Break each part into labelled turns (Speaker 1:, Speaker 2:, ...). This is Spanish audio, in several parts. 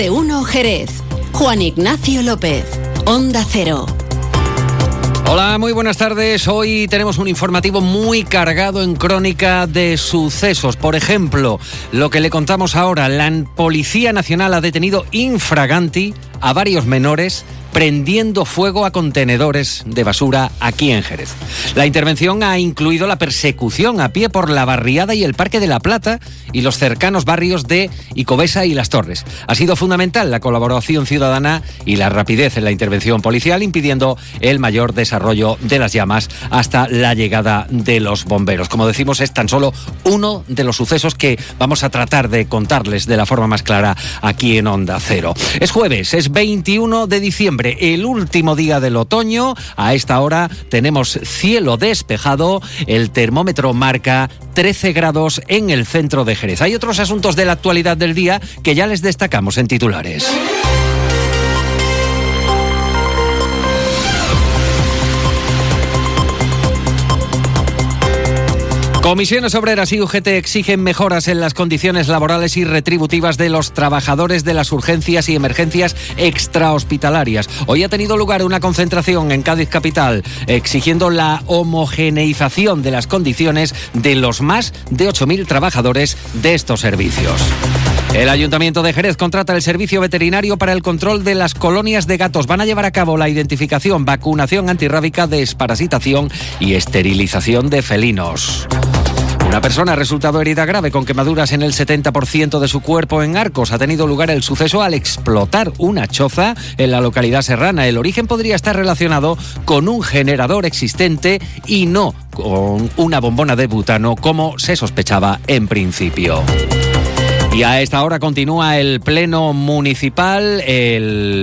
Speaker 1: de 1 Jerez. Juan Ignacio López, Onda Cero.
Speaker 2: Hola, muy buenas tardes. Hoy tenemos un informativo muy cargado en crónica de sucesos. Por ejemplo, lo que le contamos ahora, la Policía Nacional ha detenido infraganti a varios menores prendiendo fuego a contenedores de basura aquí en Jerez. La intervención ha incluido la persecución a pie por la barriada y el Parque de la Plata y los cercanos barrios de Icobesa y Las Torres. Ha sido fundamental la colaboración ciudadana y la rapidez en la intervención policial, impidiendo el mayor desarrollo de las llamas hasta la llegada de los bomberos. Como decimos, es tan solo uno de los sucesos que vamos a tratar de contarles de la forma más clara aquí en Onda Cero. Es jueves, es 21 de diciembre, el último día del otoño. A esta hora tenemos cielo despejado. El termómetro marca 13 grados en el centro de Jerez. Hay otros asuntos de la actualidad del día que ya les destacamos en titulares. Comisiones Obreras y UGT exigen mejoras en las condiciones laborales y retributivas de los trabajadores de las urgencias y emergencias extrahospitalarias. Hoy ha tenido lugar una concentración en Cádiz Capital exigiendo la homogeneización de las condiciones de los más de 8.000 trabajadores de estos servicios. El Ayuntamiento de Jerez contrata el servicio veterinario para el control de las colonias de gatos. Van a llevar a cabo la identificación, vacunación antirrábica, desparasitación y esterilización de felinos. Una persona ha resultado herida grave con quemaduras en el 70% de su cuerpo en Arcos. Ha tenido lugar el suceso al explotar una choza en la localidad serrana. El origen podría estar relacionado con un generador existente y no con una bombona de butano como se sospechaba en principio. Y a esta hora continúa el Pleno Municipal,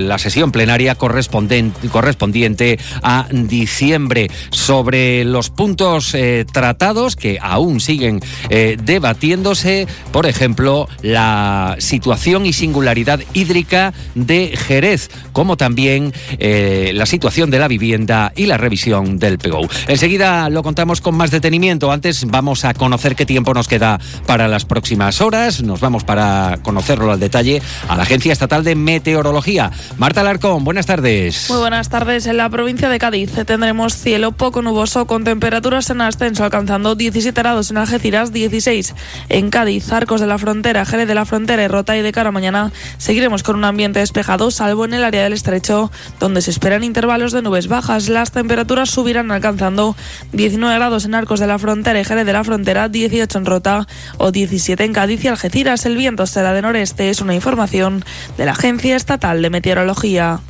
Speaker 2: la sesión plenaria correspondiente a diciembre, sobre los puntos eh, tratados que aún siguen eh, debatiéndose, por ejemplo, la situación y singularidad hídrica de Jerez, como también eh, la situación de la vivienda y la revisión del PGO. Enseguida lo contamos con más detenimiento. Antes vamos a conocer qué tiempo nos queda para las próximas horas. Nos vamos para conocerlo al detalle a la Agencia Estatal de Meteorología. Marta Larcón, buenas tardes.
Speaker 3: Muy buenas tardes. En la provincia de Cádiz tendremos cielo poco nuboso con temperaturas en ascenso alcanzando 17 grados en Algeciras, 16 en Cádiz, Arcos de la Frontera, Jerez de la Frontera y Rota y de cara mañana seguiremos con un ambiente despejado salvo en el área del estrecho donde se esperan intervalos de nubes bajas. Las temperaturas subirán alcanzando 19 grados en Arcos de la Frontera y Jerez de la Frontera, 18 en Rota o 17 en Cádiz y Algeciras. El viento será de noreste, es una información de la Agencia Estatal de Meteorología.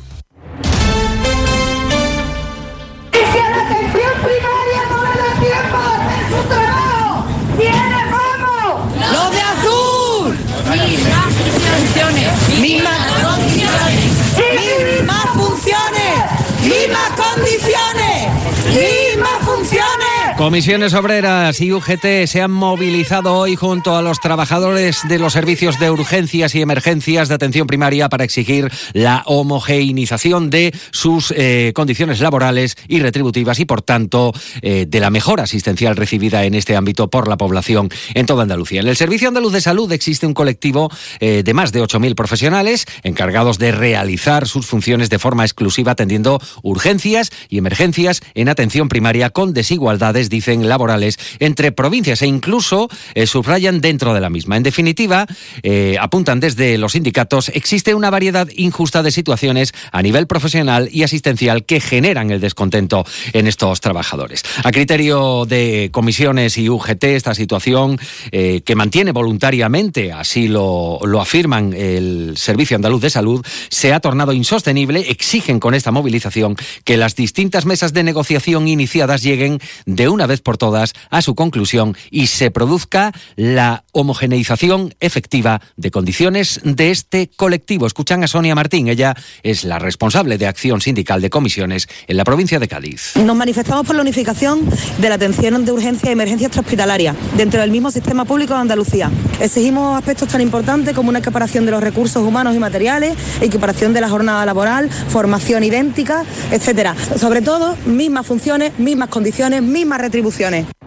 Speaker 2: Comisiones Obreras y UGT se han movilizado hoy junto a los trabajadores de los servicios de urgencias y emergencias de atención primaria para exigir la homogeneización de sus eh, condiciones laborales y retributivas y, por tanto, eh, de la mejora asistencial recibida en este ámbito por la población en toda Andalucía. En el Servicio Andaluz de Salud existe un colectivo eh, de más de 8.000 profesionales encargados de realizar sus funciones de forma exclusiva atendiendo urgencias y emergencias en atención primaria con desigualdades dicen, laborales entre provincias e incluso eh, subrayan dentro de la misma. En definitiva, eh, apuntan desde los sindicatos, existe una variedad injusta de situaciones a nivel profesional y asistencial que generan el descontento en estos trabajadores. A criterio de comisiones y UGT, esta situación eh, que mantiene voluntariamente, así lo, lo afirman el Servicio Andaluz de Salud, se ha tornado insostenible, exigen con esta movilización que las distintas mesas de negociación iniciadas lleguen de una vez por todas a su conclusión y se produzca la homogeneización efectiva de condiciones de este colectivo. Escuchan a Sonia Martín, ella es la responsable de acción sindical de comisiones en la provincia de Cádiz.
Speaker 4: Nos manifestamos por la unificación de la atención de urgencia y emergencia extrahospitalaria dentro del mismo sistema público de Andalucía. Exigimos aspectos tan importantes como una equiparación de los recursos humanos y materiales, equiparación de la jornada laboral, formación idéntica, etcétera. Sobre todo, mismas funciones, mismas condiciones, mismas retribuciones.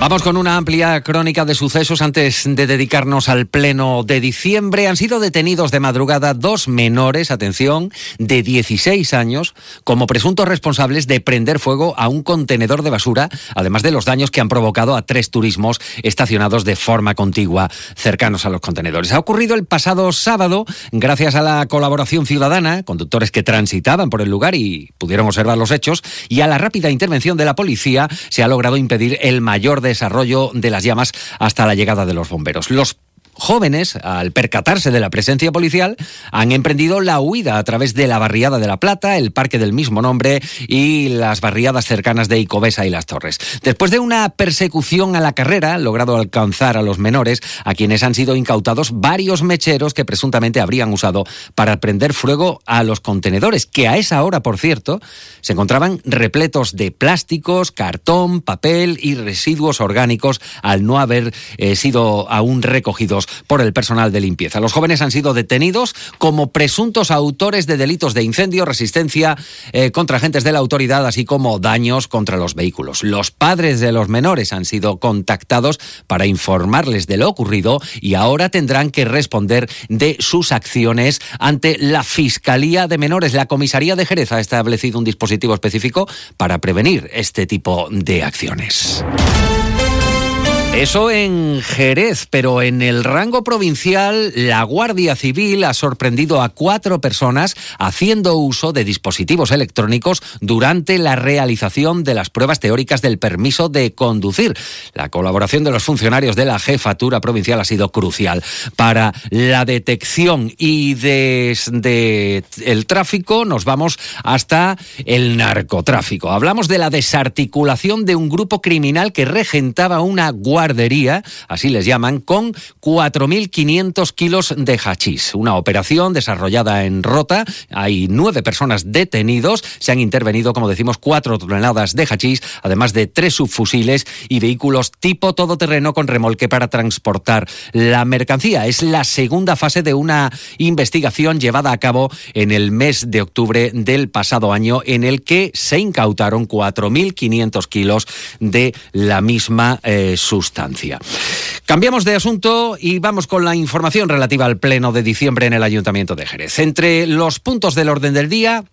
Speaker 2: Vamos con una amplia crónica de sucesos antes de dedicarnos al pleno de diciembre. Han sido detenidos de madrugada dos menores, atención, de 16 años, como presuntos responsables de prender fuego a un contenedor de basura, además de los daños que han provocado a tres turismos estacionados de forma contigua cercanos a los contenedores. Ha ocurrido el pasado sábado, gracias a la colaboración ciudadana, conductores que transitaban por el lugar y pudieron observar los hechos, y a la rápida intervención de la policía, se ha logrado impedir el mayor de desarrollo de las llamas hasta la llegada de los bomberos. Los jóvenes, al percatarse de la presencia policial, han emprendido la huida a través de la barriada de La Plata, el parque del mismo nombre y las barriadas cercanas de Icobesa y Las Torres. Después de una persecución a la carrera, logrado alcanzar a los menores, a quienes han sido incautados varios mecheros que presuntamente habrían usado para prender fuego a los contenedores, que a esa hora, por cierto, se encontraban repletos de plásticos, cartón, papel y residuos orgánicos, al no haber eh, sido aún recogidos por el personal de limpieza. Los jóvenes han sido detenidos como presuntos autores de delitos de incendio, resistencia eh, contra agentes de la autoridad, así como daños contra los vehículos. Los padres de los menores han sido contactados para informarles de lo ocurrido y ahora tendrán que responder de sus acciones ante la Fiscalía de Menores. La Comisaría de Jerez ha establecido un dispositivo específico para prevenir este tipo de acciones. Eso en Jerez, pero en el rango provincial, la Guardia Civil ha sorprendido a cuatro personas haciendo uso de dispositivos electrónicos durante la realización de las pruebas teóricas del permiso de conducir. La colaboración de los funcionarios de la jefatura provincial ha sido crucial para la detección y de, el tráfico nos vamos hasta el narcotráfico. Hablamos de la desarticulación de un grupo criminal que regentaba una guardia así les llaman, con 4.500 kilos de hachís. Una operación desarrollada en Rota. Hay nueve personas detenidos. Se han intervenido, como decimos, cuatro toneladas de hachís, además de tres subfusiles y vehículos tipo todoterreno con remolque para transportar la mercancía. Es la segunda fase de una investigación llevada a cabo en el mes de octubre del pasado año, en el que se incautaron 4.500 kilos de la misma eh, sustancia. Cambiamos de asunto y vamos con la información relativa al pleno de diciembre en el Ayuntamiento de Jerez. Entre los puntos del orden del día,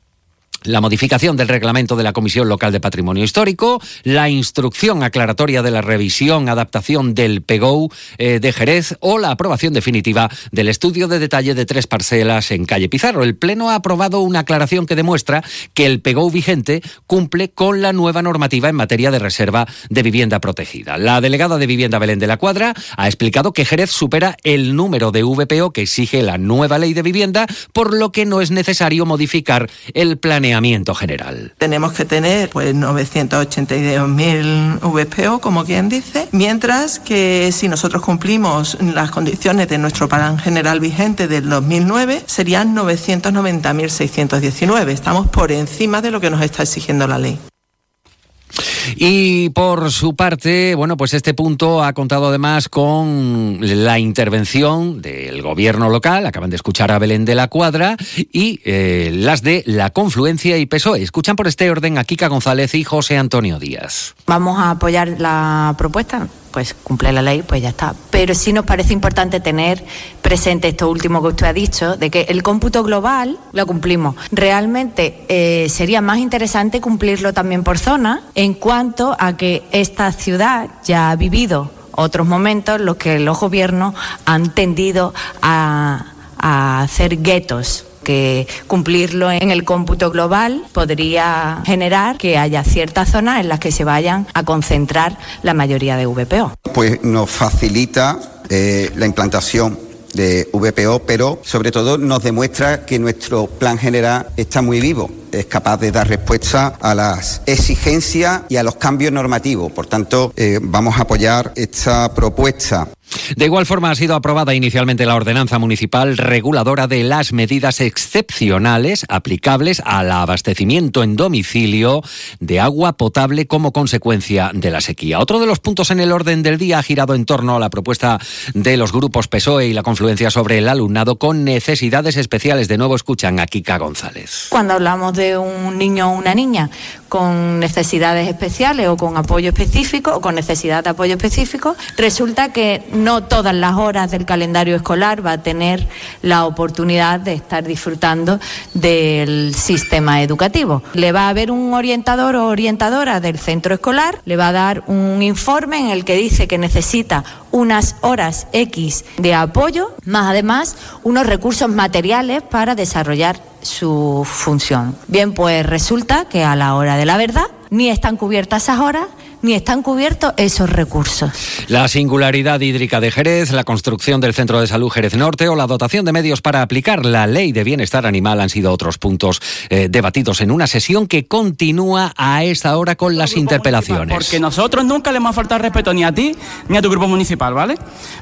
Speaker 2: la modificación del reglamento de la Comisión Local de Patrimonio Histórico, la instrucción aclaratoria de la revisión, adaptación del PEGOU eh, de Jerez o la aprobación definitiva del estudio de detalle de tres parcelas en calle Pizarro. El Pleno ha aprobado una aclaración que demuestra que el PEGOU vigente cumple con la nueva normativa en materia de reserva de vivienda protegida. La delegada de Vivienda Belén de la Cuadra ha explicado que Jerez supera el número de VPO que exige la nueva ley de vivienda, por lo que no es necesario modificar el
Speaker 5: Tenemos que tener pues 982.000 VPO, como quien dice, mientras que si nosotros cumplimos las condiciones de nuestro plan general vigente del 2009 serían 990.619. Estamos por encima de lo que nos está exigiendo la ley.
Speaker 2: Y por su parte, bueno, pues este punto ha contado además con la intervención del gobierno local, acaban de escuchar a Belén de la Cuadra, y eh, las de la Confluencia y PSOE. Escuchan por este orden a Kika González y José Antonio Díaz.
Speaker 6: Vamos a apoyar la propuesta pues cumple la ley, pues ya está. Pero sí nos parece importante tener presente esto último que usted ha dicho, de que el cómputo global lo cumplimos. Realmente eh, sería más interesante cumplirlo también por zona, en cuanto a que esta ciudad ya ha vivido otros momentos en los que los gobiernos han tendido a, a hacer guetos que cumplirlo en el cómputo global podría generar que haya ciertas zonas en las que se vayan a concentrar la mayoría de VPO.
Speaker 7: Pues nos facilita eh, la implantación de VPO, pero sobre todo nos demuestra que nuestro plan general está muy vivo, es capaz de dar respuesta a las exigencias y a los cambios normativos. Por tanto, eh, vamos a apoyar esta propuesta.
Speaker 2: De igual forma ha sido aprobada inicialmente la ordenanza municipal reguladora de las medidas excepcionales aplicables al abastecimiento en domicilio de agua potable como consecuencia de la sequía. Otro de los puntos en el orden del día ha girado en torno a la propuesta de los grupos PSOE y la confluencia sobre el alumnado con necesidades especiales. De nuevo escuchan a Kika González.
Speaker 6: Cuando hablamos de un niño o una niña con necesidades especiales o con apoyo específico o con necesidad de apoyo específico, resulta que no todas las horas del calendario escolar va a tener la oportunidad de estar disfrutando del sistema educativo. Le va a haber un orientador o orientadora del centro escolar, le va a dar un informe en el que dice que necesita unas horas X de apoyo, más además unos recursos materiales para desarrollar su función. Bien, pues resulta que a la hora de la verdad ni están cubiertas esas horas ni están cubiertos esos recursos.
Speaker 2: La singularidad hídrica de Jerez, la construcción del Centro de Salud Jerez Norte o la dotación de medios para aplicar la ley de bienestar animal han sido otros puntos eh, debatidos en una sesión que continúa a esta hora con las interpelaciones.
Speaker 8: Porque nosotros nunca le hemos faltado respeto ni a ti ni a tu grupo municipal, ¿vale?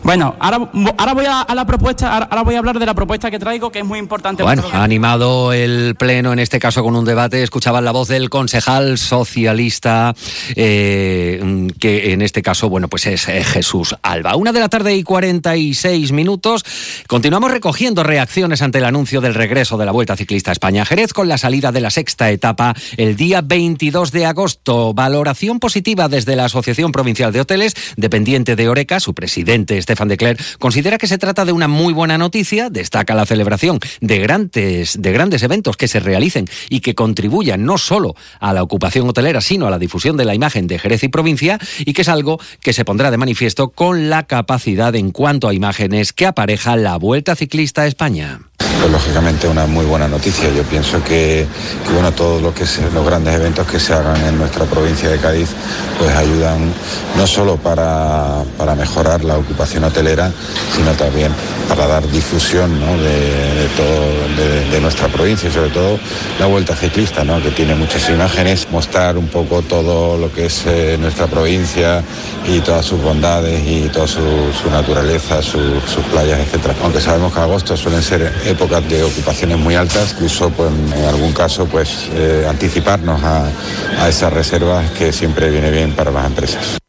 Speaker 8: Bueno, ahora, ahora voy a, la propuesta, ahora, voy a hablar de la propuesta que traigo que es muy importante.
Speaker 2: Bueno, ha animado el pleno en este caso con un debate. Escuchaban la voz del concejal socialista. Eh, eh, que en este caso, bueno, pues es eh, Jesús Alba. Una de la tarde y 46 minutos. Continuamos recogiendo reacciones ante el anuncio del regreso de la Vuelta Ciclista España-Jerez con la salida de la sexta etapa el día 22 de agosto. Valoración positiva desde la Asociación Provincial de Hoteles, dependiente de Oreca. Su presidente, Estefan de Cler, considera que se trata de una muy buena noticia. Destaca la celebración de grandes, de grandes eventos que se realicen y que contribuyan no solo a la ocupación hotelera, sino a la difusión de la imagen de Jerez y provincia y que es algo que se pondrá de manifiesto con la capacidad en cuanto a imágenes que apareja la Vuelta Ciclista a España.
Speaker 9: Lógicamente una muy buena noticia. Yo pienso que, bueno, todos los, que los grandes eventos que se hagan en nuestra provincia de Cádiz pues ayudan no solo para, mejorar la ocupación hotelera, sino también para dar difusión de, todo, de, nuestra provincia y sobre todo la vuelta ciclista, ¿no? que tiene muchas imágenes, mostrar un poco todo lo que es eh, nuestra provincia y todas sus bondades y toda su, naturaleza, sus playas, etc. Aunque sabemos que agosto suelen ser épocas de ocupaciones muy altas, incluso pues, en algún caso pues eh, anticiparnos a, a esas reservas que siempre viene bien para las empresas.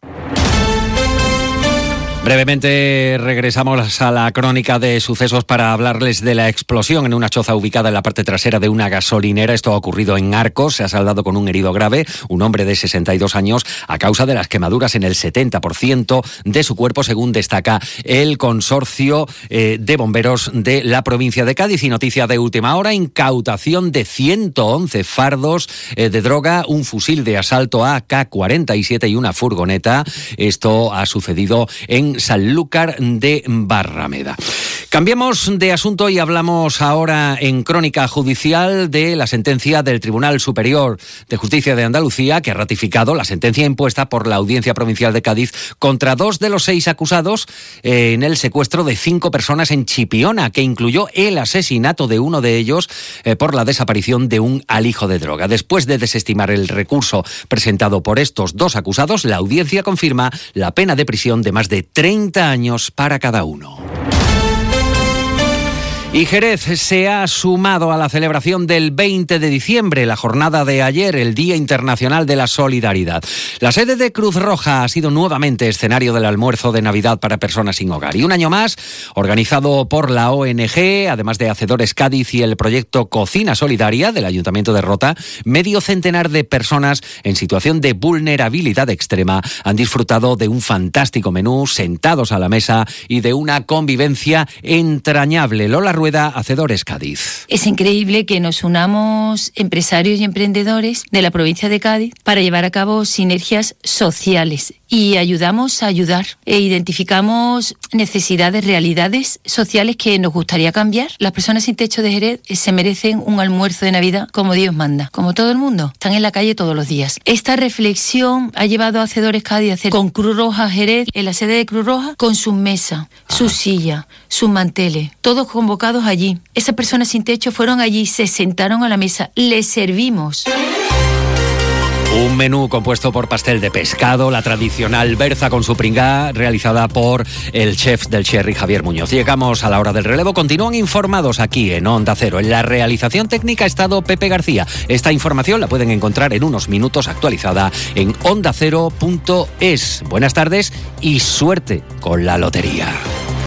Speaker 2: Brevemente regresamos a la crónica de sucesos para hablarles de la explosión en una choza ubicada en la parte trasera de una gasolinera. Esto ha ocurrido en Arcos, se ha saldado con un herido grave, un hombre de 62 años, a causa de las quemaduras en el 70% de su cuerpo, según destaca el consorcio eh, de bomberos de la provincia de Cádiz. Y noticia de última hora, incautación de 111 fardos eh, de droga, un fusil de asalto AK-47 y una furgoneta. Esto ha sucedido en Sanlúcar de Barrameda. Cambiemos de asunto y hablamos ahora en crónica judicial de la sentencia del Tribunal Superior de Justicia de Andalucía que ha ratificado la sentencia impuesta por la Audiencia Provincial de Cádiz contra dos de los seis acusados eh, en el secuestro de cinco personas en Chipiona, que incluyó el asesinato de uno de ellos eh, por la desaparición de un alijo de droga. Después de desestimar el recurso presentado por estos dos acusados, la audiencia confirma la pena de prisión de más de 30 años para cada uno. Y Jerez se ha sumado a la celebración del 20 de diciembre, la jornada de ayer, el Día Internacional de la Solidaridad. La sede de Cruz Roja ha sido nuevamente escenario del almuerzo de Navidad para personas sin hogar. Y un año más, organizado por la ONG, además de Hacedores Cádiz y el proyecto Cocina Solidaria del Ayuntamiento de Rota, medio centenar de personas en situación de vulnerabilidad extrema han disfrutado de un fantástico menú, sentados a la mesa y de una convivencia entrañable. Lola Hacedores Cádiz.
Speaker 10: Es increíble que nos unamos empresarios y emprendedores de la provincia de Cádiz para llevar a cabo sinergias sociales y ayudamos a ayudar e identificamos necesidades, realidades sociales que nos gustaría cambiar. Las personas sin techo de Jerez se merecen un almuerzo de Navidad como Dios manda, como todo el mundo. Están en la calle todos los días. Esta reflexión ha llevado a Hacedores Cádiz a hacer con Cruz Roja Jerez, en la sede de Cruz Roja, con su mesa, su silla, sus manteles, todos convocados allí. Esas personas sin techo fueron allí, se sentaron a la mesa, les servimos.
Speaker 2: Un menú compuesto por pastel de pescado, la tradicional berza con su pringá, realizada por el chef del Cherry Javier Muñoz. Llegamos a la hora del relevo. Continúan informados aquí en Onda Cero. En la realización técnica ha estado Pepe García. Esta información la pueden encontrar en unos minutos actualizada en ondacero.es. Buenas tardes y suerte con la lotería.